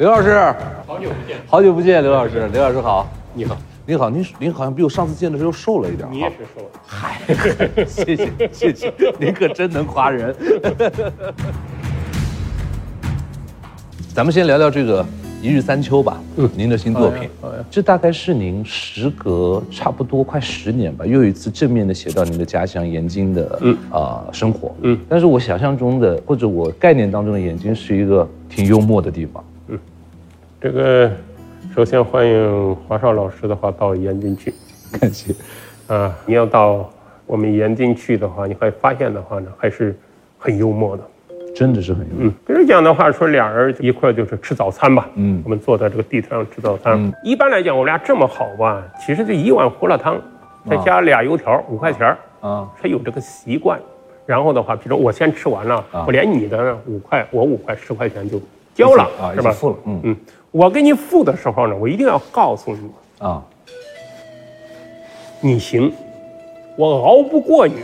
刘老师，好久不见，好久不见，刘老师，刘老师好，你好，您好，您您好像比我上次见的时候瘦了一点，你也是瘦了。嗨，谢谢谢谢，您可真能夸人。咱们先聊聊这个《一日三秋》吧，嗯，您的新作品，这大概是您时隔差不多快十年吧，又一次正面的写到您的家乡延津的，嗯。啊生活，嗯，但是我想象中的或者我概念当中的延津是一个挺幽默的地方，这个，首先欢迎华少老师的话到延津去，感谢，啊，你要到我们延津去的话，你会发现的话呢，还是很幽默的。真的是很幽默，嗯，比如讲的话，说俩人一块儿就是吃早餐吧，嗯。我们坐在这个地毯上吃早餐。一般来讲，我俩这么好吧，其实就一碗胡辣汤，再加俩油条，五块钱儿啊，他有这个习惯。然后的话，比如我先吃完了，啊。我连你的五块，我五块，十块钱就交了，啊，是吧？付了，嗯嗯，我给你付的时候呢，我一定要告诉你，啊，你行，我熬不过你。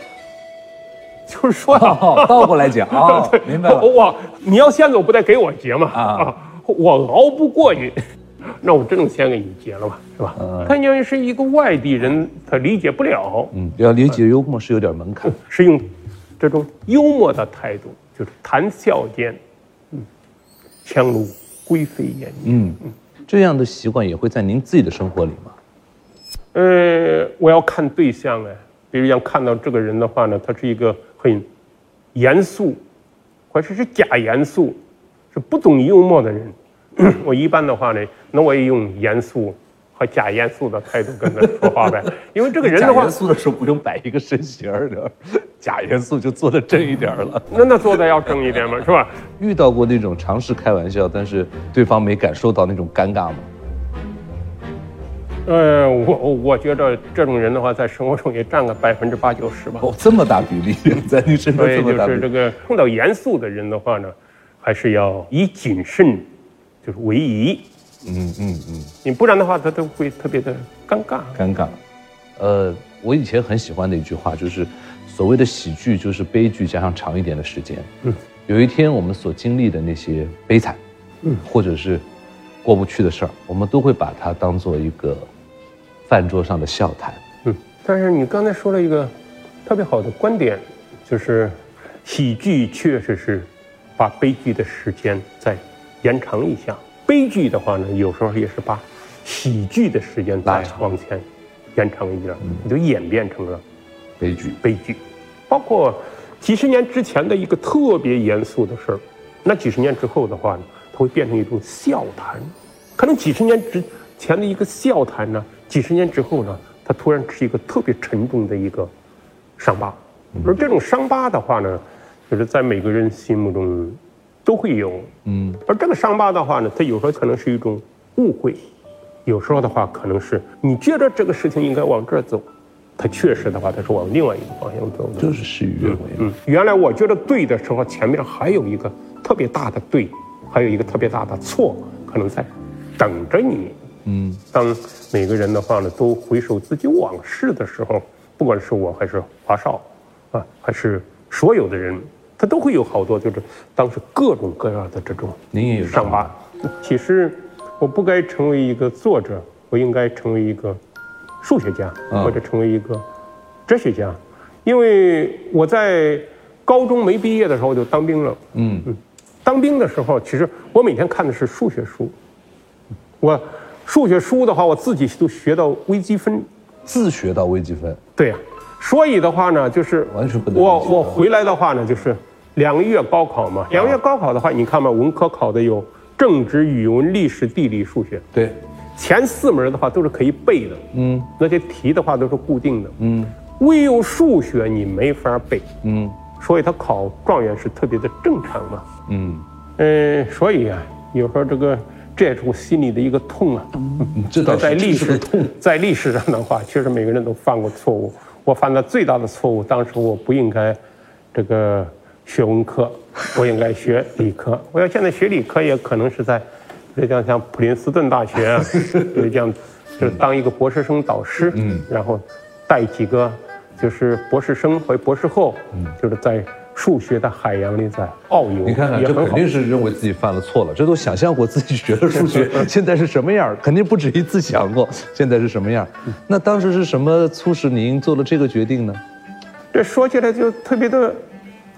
就是说啊，哦，倒过来讲 啊，明白了我，我你要先走，不得给我结吗？啊我熬不过你，那我只能先给你结了吧，是吧？嗯他因为是一个外地人，他理解不了，嗯，要理解幽默是有点门槛，是用这种幽默的态度，就是谈笑间，嗯，樯橹灰飞烟灭。嗯，这样的习惯也会在您自己的生活里吗？呃，我要看对象哎，比如像看到这个人的话呢，他是一个很严肃，或者是假严肃，是不懂幽默的人。我一般的话呢，那我也用严肃和假严肃的态度跟他说话呗，因为这个人的话 假严，肃的时候不用摆一个身形儿的，假严肃就做的正一点了。那那做的要正一点嘛，是吧？遇到过那种尝试开玩笑，但是对方没感受到那种尴尬吗？呃，我我我觉得这种人的话，在生活中也占个百分之八九十吧。哦，这么大比例，在你身边所以就这么大比例，是这个碰到严肃的人的话呢，还是要以谨慎就是为宜。嗯嗯嗯，你不然的话，他都会特别的尴尬。尴尬。呃，我以前很喜欢的一句话就是，所谓的喜剧就是悲剧加上长一点的时间。嗯，有一天我们所经历的那些悲惨，嗯，或者是过不去的事儿，我们都会把它当做一个饭桌上的笑谈。嗯，但是你刚才说了一个特别好的观点，就是喜剧确实是把悲剧的时间再延长一下，悲剧的话呢，有时候也是把喜剧的时间再往前延长一点，你就演变成了悲剧，悲剧，包括几十年之前的一个特别严肃的事儿，那几十年之后的话呢，它会变成一种笑谈。可能几十年之前的一个笑谈呢，几十年之后呢，它突然是一个特别沉重的一个伤疤。而这种伤疤的话呢，就是在每个人心目中都会有。嗯，而这个伤疤的话呢，它有时候可能是一种误会，有时候的话可能是你觉得这个事情应该往这儿走，它确实的话它是往另外一个方向走的。就是事与愿违。嗯，原来我觉得对的时候，前面还有一个特别大的对，还有一个特别大的错，可能在等着你。嗯，当每个人的话呢，都回首自己往事的时候，不管是我还是华少，啊，还是所有的人，他都会有好多就是当时各种各样的这种您也有伤疤。其实我不该成为一个作者，我应该成为一个数学家，嗯或者成为一个哲学家，因为我在高中没毕业的时候就当兵了。嗯嗯当兵的时候，其实我每天看的是数学书，我数学书的话，我自己都学到微积分。自学到微积分，对呀、所以的话呢，就是完全不能我我回来的话呢，就是两个月高考嘛，两个月高考的话，你看嘛，文科考的有政治、语文、历史、地理、数学，对，前四门的话都是可以背的，嗯。那些题的话都是固定的，嗯。唯有数学你没法背，嗯。所以他考状元是特别的正常嘛。嗯，嗯，所以啊，有时候这个这也是我心里的一个痛啊。嗯这倒是在历史痛。在历史上的话，确实每个人都犯过错误。我犯的最大的错误，当时我不应该这个学文科，我应该学理科。我要现在学理科，也可能是在，比如像像普林斯顿大学啊，比如这样，就是当一个博士生导师，嗯，然后带几个就是博士生或博士后，嗯，就是在数学的海洋里在遨游。你看看，这肯定是认为自己犯了错了，这都想象过自己学的数学 现在是什么样，肯定不止一次想过现在是什么样。那当时是什么促使您做了这个决定呢？这说起来就特别的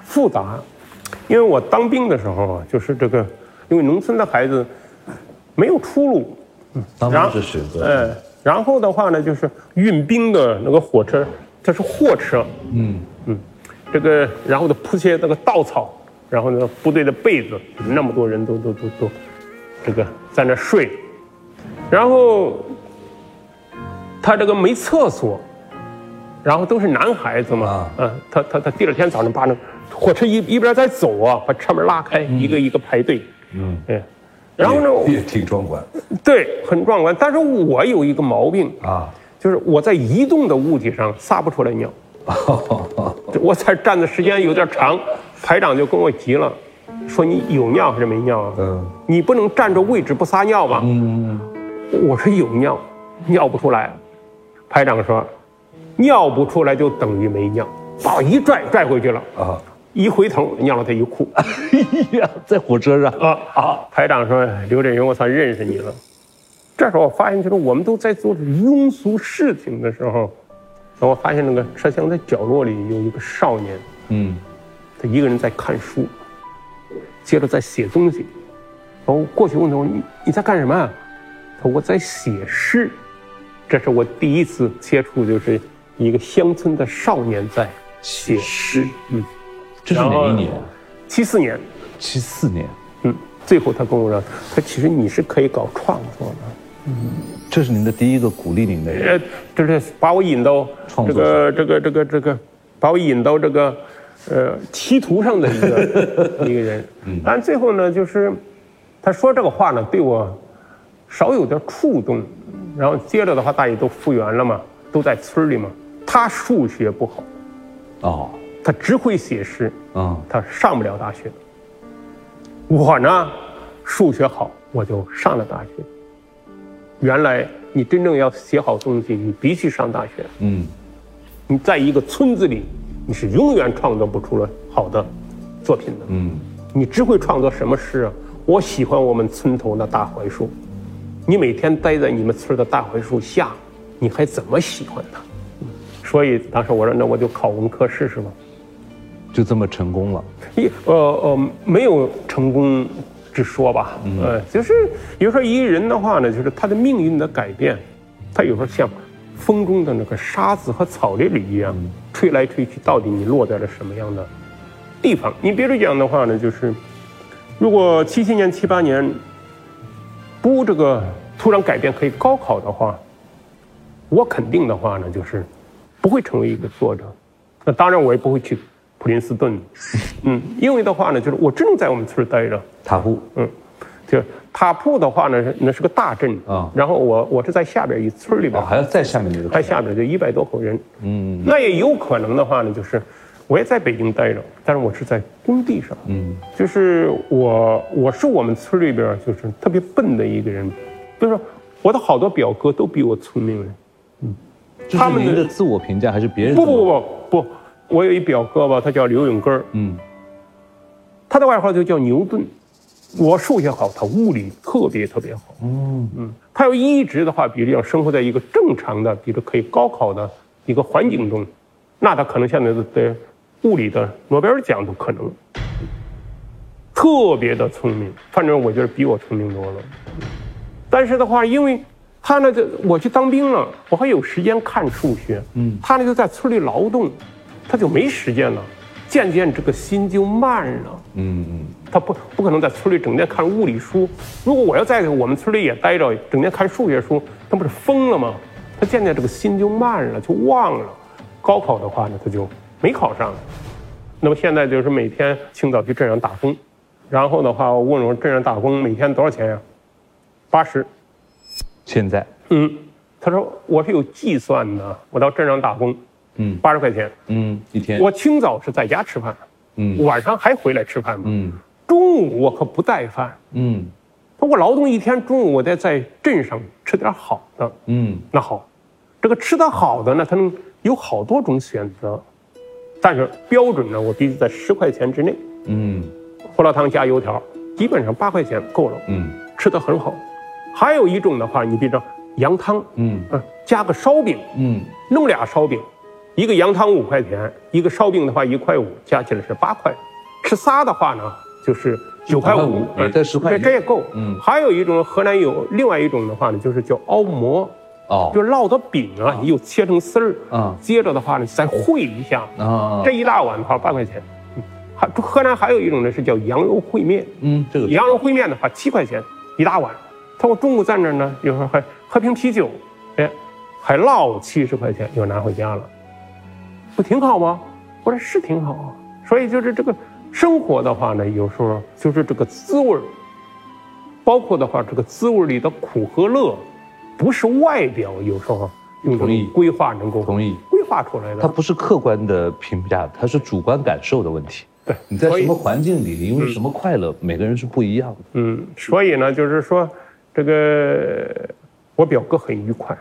复杂，因为我当兵的时候啊，就是这个，因为农村的孩子没有出路，当兵是选择。嗯，然后的话呢，就是运兵的那个火车，它是货车，嗯嗯。这个，然后呢铺些那个稻草，然后呢部队的被子，那么多人都都都都，这个在那睡，然后他这个没厕所，然后都是男孩子嘛，嗯，他他他第二天早上把那火车一一边在走啊，把车门拉开，一个一个排队，嗯，哎，然后呢也挺壮观，对，很壮观，但是我有一个毛病啊，就是我在移动的物体上撒不出来尿。我才站的时间有点长，排长就跟我急了，说你有尿还是没尿啊？嗯，你不能站着位置不撒尿吧？嗯，我说有尿，尿不出来。排长说，尿不出来就等于没尿，把我一拽拽回去了。啊，一回头尿了他一裤。哎呀，在火车上啊啊！排长说，刘振云，我算认识你了。这时候我发现，就是我们都在做庸俗事情的时候。然后我发现那个车厢的角落里有一个少年，嗯，他一个人在看书，接着在写东西。然后过去问他：“我你你在干什么？”他说：“我在写诗。”这是我第一次接触，就是一个乡村的少年在写诗。嗯，这是哪一年？七四年。七四年。嗯，最后他跟我说：“他其实你是可以搞创作的。”嗯。这是您的第一个鼓励您的人，呃，这是把我引到这个这个这个这个，把我引到这个呃歧途上的一个 一个人。嗯，但最后呢，就是他说这个话呢，对我少有点触动。然后接着的话，大家都复原了嘛，都在村里嘛。他数学不好，哦，他只会写诗，啊，他上不了大学。我呢，数学好，我就上了大学。原来你真正要写好东西，你必须上大学。嗯，你在一个村子里，你是永远创作不出来好的作品的。嗯，你只会创作什么诗啊？我喜欢我们村头那大槐树，你每天待在你们村的大槐树下，你还怎么喜欢它？所以当时我说，那我就考文科试试吧。就这么成功了？一呃呃，没有成功。是说吧，呃，就是有时候一个人的话呢，就是他的命运的改变，他有时候像风中的那个沙子和草粒里一样，吹来吹去，到底你落在了什么样的地方？你比如讲的话呢，就是如果七七年、七八年不这个突然改变可以高考的话，我肯定的话呢，就是不会成为一个作者。那当然，我也不会去。普林斯顿，嗯，因为的话呢，就是我只能在我们村待着。塔铺，嗯，就塔铺的话呢，那是个大镇啊。然后我我是在下边一村里边，还要在下面那个，在下边就一百多口人。嗯，那也有可能的话呢，就是我也在北京待着，但是我是在工地上。嗯，就是我我是我们村里边就是特别笨的一个人，就是我的好多表哥都比我聪明。嗯，他们的自我评价还是别人？不不不不。我有一表哥吧，他叫刘永根儿，嗯，他的外号就叫牛顿。我数学好，他物理特别特别好，嗯嗯。他要一直的话，比如要生活在一个正常的，比如可以高考的一个环境中，那他可能现在的的物理的诺贝尔奖都可能。特别的聪明，反正我觉得比我聪明多了。但是的话，因为他呢，就我去当兵了，我还有时间看数学，嗯，他呢就在村里劳动。他就没时间了，渐渐这个心就慢了。嗯嗯，他不不可能在村里整天看物理书。如果我要在我们村里也待着，整天看数学书，那不是疯了吗？他渐渐这个心就慢了，就忘了。高考的话呢，他就没考上。那么现在就是每天清早去镇上打工，然后的话，我问我镇上打工每天多少钱呀？八十。现在？嗯，他说我是有计算的，我到镇上打工。嗯，八十块钱，嗯，一天。我清早是在家吃饭，嗯，晚上还回来吃饭吗？嗯，中午我可不带饭，嗯，我劳动一天，中午我得在镇上吃点好的，嗯，那好，这个吃的好的呢，它能有好多种选择，但是标准呢，我必须在十块钱之内。嗯，胡辣汤加油条，基本上八块钱够了。嗯，吃的很好。还有一种的话，你比如说羊汤，嗯。嗯，加个烧饼，嗯，弄俩烧饼，一个羊汤五块钱，一个烧饼的话一块五，加起来是八块。吃仨的话呢，就是九块五，这十块，这也够。嗯，还有一种河南有另外一种的话呢，就是叫凹馍。哦，就烙的饼啊，你又切成丝儿啊，接着的话呢，再烩一下啊，这一大碗的话八块钱。还河南还有一种呢，是叫羊肉烩面。嗯，这个羊肉烩面的话七块钱一大碗。他说中午在那儿呢，有时候还喝瓶啤酒，哎，还烙七十块钱又拿回家了，不挺好吗？我说是挺好啊。所以就是这个生活的话呢，有时候就是这个滋味儿，包括的话这个滋味里的苦和乐。不是外表有时候用规划能够同意规划出来的，它不是客观的评价，它是主观感受的问题。对，你在什么环境里，因为什么快乐，每个人是不一样的。嗯，所以呢，就是说，这个我表哥很愉快。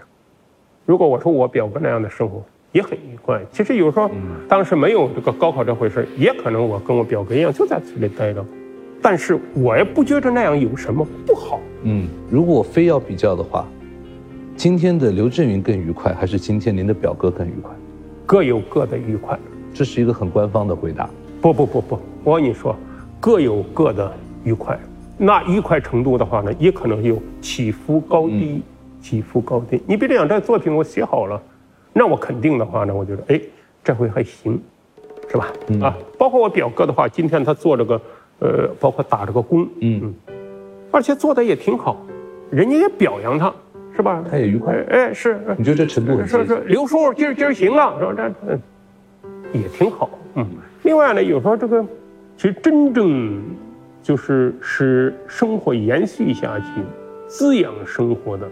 如果我说我表哥那样的生活也很愉快，其实有时候当时没有这个高考这回事也可能我跟我表哥一样就在村里待着，但是我也不觉得那样有什么不好。嗯，如果非要比较的话。今天的刘震云更愉快，还是今天您的表哥更愉快？各有各的愉快，这是一个很官方的回答。不不不不，我跟你说，各有各的愉快。那愉快程度的话呢，也可能有起伏高低，起伏高低。你比如讲，这作品我写好了，那我肯定的话呢，我觉得哎，这回还行，是吧？啊，包括我表哥的话，今天他做这个，呃，包括打这个工，嗯嗯，而且做的也挺好，人家也表扬他。是吧？他也愉快。哎，是。你觉得这程度？是是，刘叔今儿今儿行啊，是吧？这嗯，也挺好。嗯。另外呢，有时候这个，其实真正就是使生活延续下去、滋养生活的、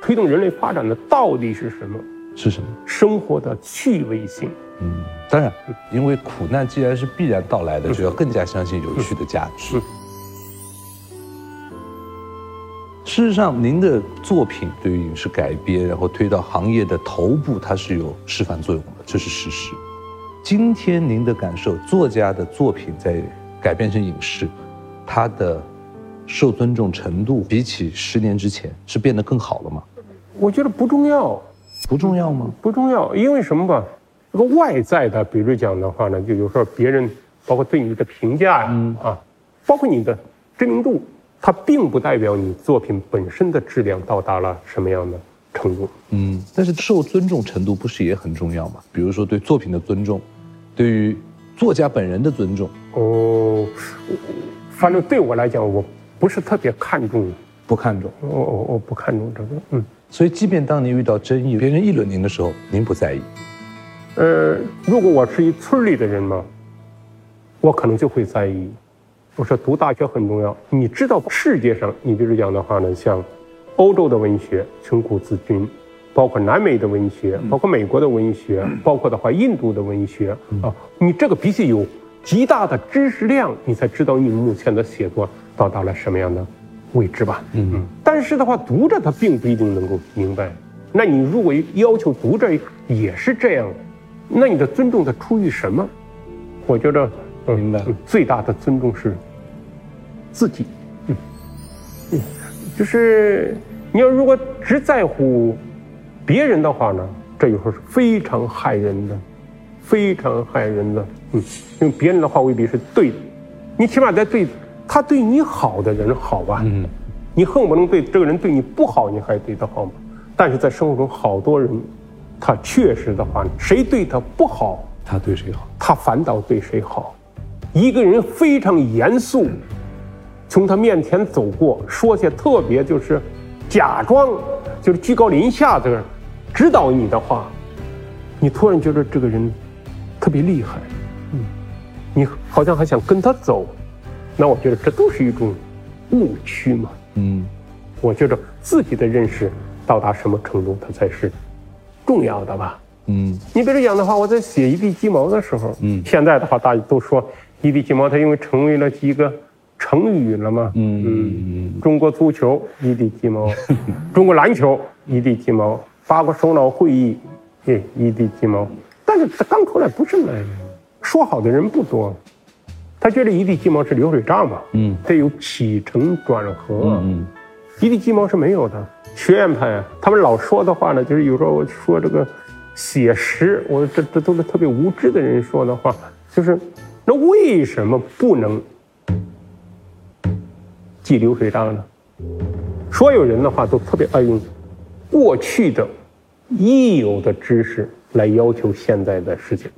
推动人类发展的，到底是什么？是什么？生活的趣味性。嗯，当然，因为苦难既然是必然到来的，就要更加相信有趣的价值。事实上，您的作品对于影视改编，然后推到行业的头部，它是有示范作用的，这是事实。今天您的感受，作家的作品在改编成影视，它的受尊重程度比起十年之前是变得更好了吗？我觉得不重要，不重要吗？不重要，因为什么吧？这个外在的，比如讲的话呢，就有时候别人包括对你的评价呀，啊，包括你的知名度。它并不代表你作品本身的质量到达了什么样的程度。嗯，但是受尊重程度不是也很重要吗？比如说对作品的尊重，对于作家本人的尊重。哦，反正对我来讲，我不是特别看重，不看重。我我我不看重这个。嗯，所以即便当您遇到争议，别人议论您的时候，您不在意。呃，如果我是一村里的人嘛，我可能就会在意。我说读大学很重要。你知道世界上，你比如讲的话呢，像欧洲的文学从古至今，包括南美的文学，包括美国的文学，包括的话印度的文学啊，你这个必须有极大的知识量，你才知道你目前的写作到达了什么样的位置吧。嗯嗯。但是的话，读者他并不一定能够明白。那你如果要求读者也是这样，那你的尊重他出于什么？我觉得。明白。最大的尊重是自己，嗯，嗯，就是你要如果只在乎别人的话呢，这有时候是非常害人的，非常害人的，嗯，因为别人的话未必是对的，你起码得对他对你好的人好吧，嗯，你恨不能对这个人对你不好，你还对他好吗？但是在生活中，好多人他确实的话，谁对他不好，他对谁好，他反倒对谁好。一个人非常严肃，从他面前走过，说些特别就是假装就是居高临下的指导你的话，你突然觉得这个人特别厉害，嗯，你好像还想跟他走，那我觉得这都是一种误区嘛，嗯，我觉得自己的认识到达什么程度，它才是重要的吧，嗯，你比如讲的话，我在写一地鸡毛的时候，嗯，现在的话大家都说。一地鸡毛，它因为成为了一个成语了嘛。嗯嗯。中国足球一地鸡毛，中国篮球一地鸡毛，八国首脑会议，也，一地鸡毛。但是它刚出来不是那样，说好的人不多，他觉得一地鸡毛是流水账嘛，嗯，得有起承转合，嗯，一地鸡毛是没有的。学院派啊，他们老说的话呢，就是有时候我说这个写实，我这这都是特别无知的人说的话，就是那为什么不能记流水账呢？所有人的话都特别爱用过去的已有的知识来要求现在的事情，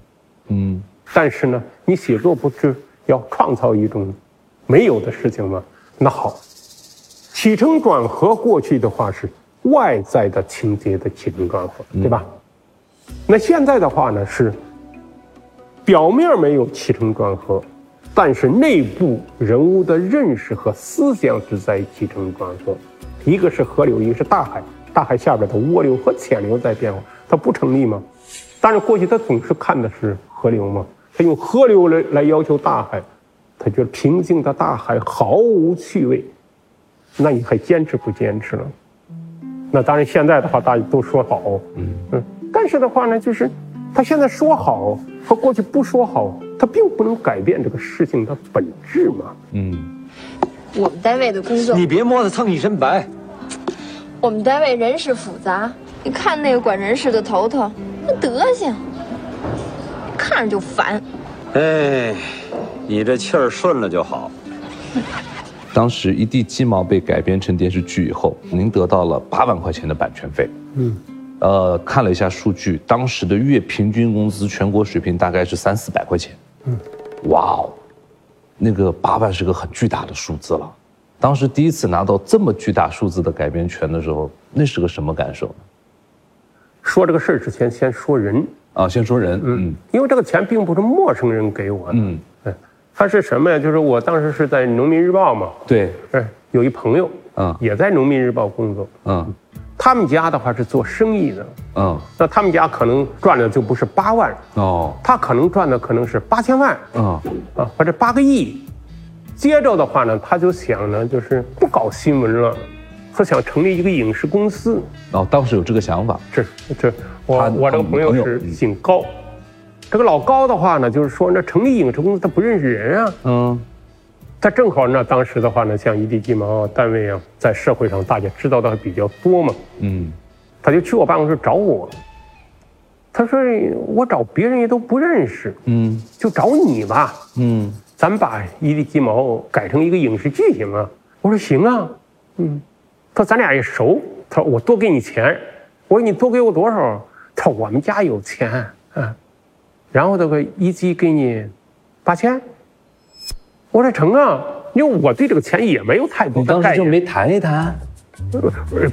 嗯，但是呢，你写作不是要创造一种没有的事情吗？那好。起承转合，过去的话是外在的情节的起承转合，对吧？那现在的话呢是表面没有起承转合，但是内部人物的认识和思想是在起承转合。一个是河流，一个是大海，大海下边的涡流和潜流在变化，它不成立吗？但是过去他总是看的是河流嘛，他用河流来来要求大海，他觉得平静的大海毫无趣味。那你还坚持不坚持了？那当然，现在的话大家都说好，嗯嗯，但是的话呢，就是他现在说好和过去不说好，他并不能改变这个事情的本质嘛。嗯，我们单位的工作，你别摸得蹭一身白。我们单位人事复杂，你看那个管人事的头头，那德行，看着就烦。哎，你这气儿顺了就好。当时《一地鸡毛》被改编成电视剧以后，您得到了八万块钱的版权费。嗯，呃，看了一下数据，当时的月平均工资全国水平大概是三四百块钱。嗯，哇哦，那个八万是个很巨大的数字了。当时第一次拿到这么巨大数字的改编权的时候，那是个什么感受呢？说这个事儿之前，先说人啊，先说人。嗯，因为这个钱并不是陌生人给我的。嗯。他是什么呀？就是我当时是在《农民日报》嘛，对，哎，有一朋友，嗯，也在《农民日报》工作，嗯，他们家的话是做生意的，嗯，那他们家可能赚的就不是八万，哦，他可能赚的可能是八千万，嗯，啊，或者八个亿。接着的话呢，他就想呢，就是不搞新闻了，他想成立一个影视公司。哦，当时有这个想法。是，这我我这个朋友是姓高。这个老高的话呢，就是说，那成立影视公司他不认识人啊。嗯，他正好呢，当时的话呢，像一地鸡毛单位啊，在社会上大家知道的比较多嘛。嗯，他就去我办公室找我。他说：“我找别人也都不认识，嗯，就找你吧。嗯，咱把一地鸡毛改成一个影视剧行吗？”我说：“行啊。”嗯，他说：“咱俩也熟。”他说：“我多给你钱。”我说：“你多给我多少？”他说：“我们家有钱。”啊。然后这个一季给你八千，我说成啊，因为我对这个钱也没有太多的。你当时就没谈一谈？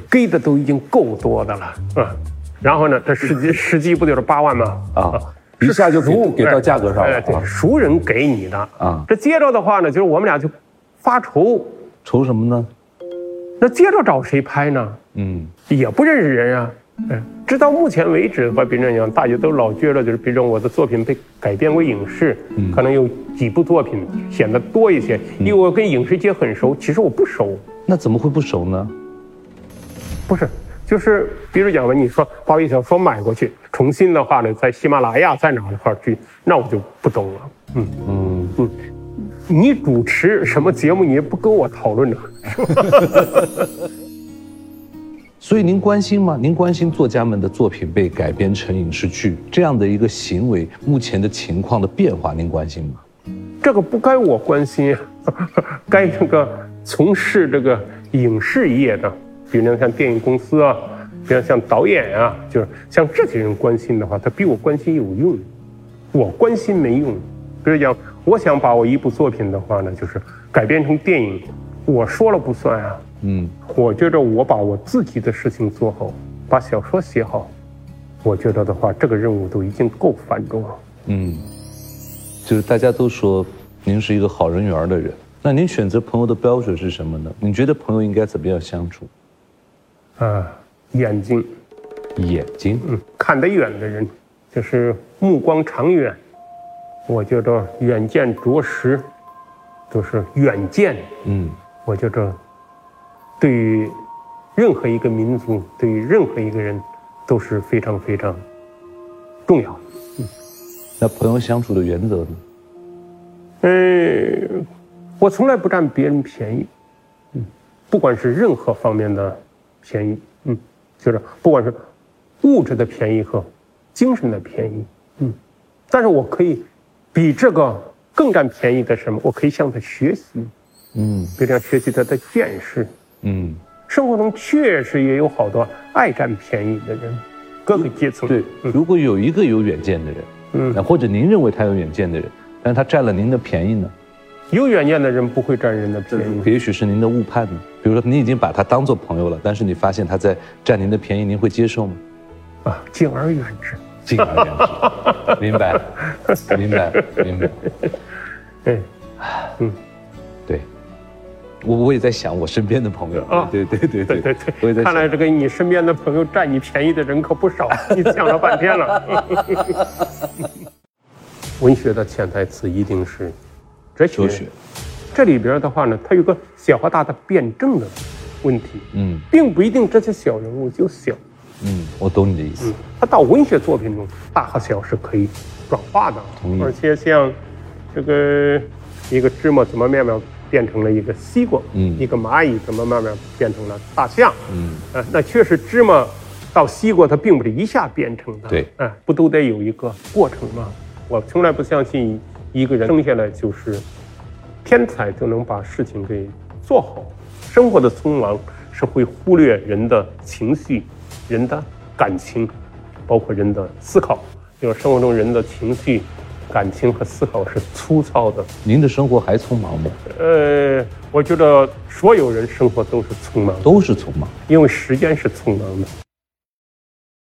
给的都已经够多的了，啊。然后呢，这实际 实际不就是八万吗？啊，一下就给给到价格上了。对，熟人给你的啊。这接着的话呢，就是我们俩就发愁，愁什么呢？那接着找谁拍呢？嗯，也不认识人啊。嗯，直到目前为止，把别人讲，大家都老觉得就是，比如我的作品被改编为影视，可能有几部作品显得多一些，因为我跟影视界很熟。其实我不熟，那怎么会不熟呢？不是，就是比如讲吧，你说把一小说买过去，重新的话呢，在喜马拉雅在哪的话去，那我就不懂了。嗯嗯嗯，你主持什么节目，你也不跟我讨论呢？所以您关心吗？您关心作家们的作品被改编成影视剧这样的一个行为，目前的情况的变化，您关心吗？这个不该我关心，该这个从事这个影视业的，比如像电影公司啊，比如像导演啊，就是像这些人关心的话，他比我关心有用。我关心没用。比如讲，我想把我一部作品的话呢，就是改编成电影，我说了不算啊。嗯，我觉着我把我自己的事情做好，把小说写好，我觉得的话，这个任务都已经够繁重了。嗯，就是大家都说您是一个好人缘的人，那您选择朋友的标准是什么呢？你觉得朋友应该怎么样相处？啊，眼睛，眼睛，嗯，看得远的人，就是目光长远。我觉着远见卓识，就是远见。嗯，我觉着。对于任何一个民族，对于任何一个人，都是非常非常重要的。那朋友相处的原则呢？嗯，我从来不占别人便宜，嗯，不管是任何方面的便宜，嗯，就是不管是物质的便宜和精神的便宜，嗯，但是我可以比这个更占便宜的什么？我可以向他学习，嗯，比如讲学习他的见识，嗯，生活中确实也有好多爱占便宜的人，各个阶层。对，如果有一个有远见的人，嗯，或者您认为他有远见的人。但是他占了您的便宜呢？有远见的人不会占人的便宜，也许是您的误判呢。比如说，你已经把他当做朋友了，但是你发现他在占您的便宜，您会接受吗？啊，敬而远之，敬而远之，明白，明白，明白。对，嗯，对，我我也在想我身边的朋友啊，对对对对对对，我也在。看来这个你身边的朋友占你便宜的人可不少，你想了半天了。文学的潜台词一定是哲学，这里边的话呢，它有个小和大的辩证的问题，嗯，并不一定这些小人物就小，嗯，我懂你的意思。它到文学作品中，大和小是可以转化的，而且像这个一个芝麻怎么慢慢变成了一个西瓜，嗯，一个蚂蚁怎么慢慢变成了大象，嗯，呃，那确实芝麻到西瓜它并不是一下变成的，对，哎，不都得有一个过程吗？我从来不相信一个人生下来就是天才就能把事情给做好。生活的匆忙是会忽略人的情绪、人的感情，包括人的思考。就是生活中人的情绪、感情和思考是粗糙的。您的生活还匆忙吗？呃，我觉得所有人生活都是匆忙，都是匆忙，因为时间是匆忙的。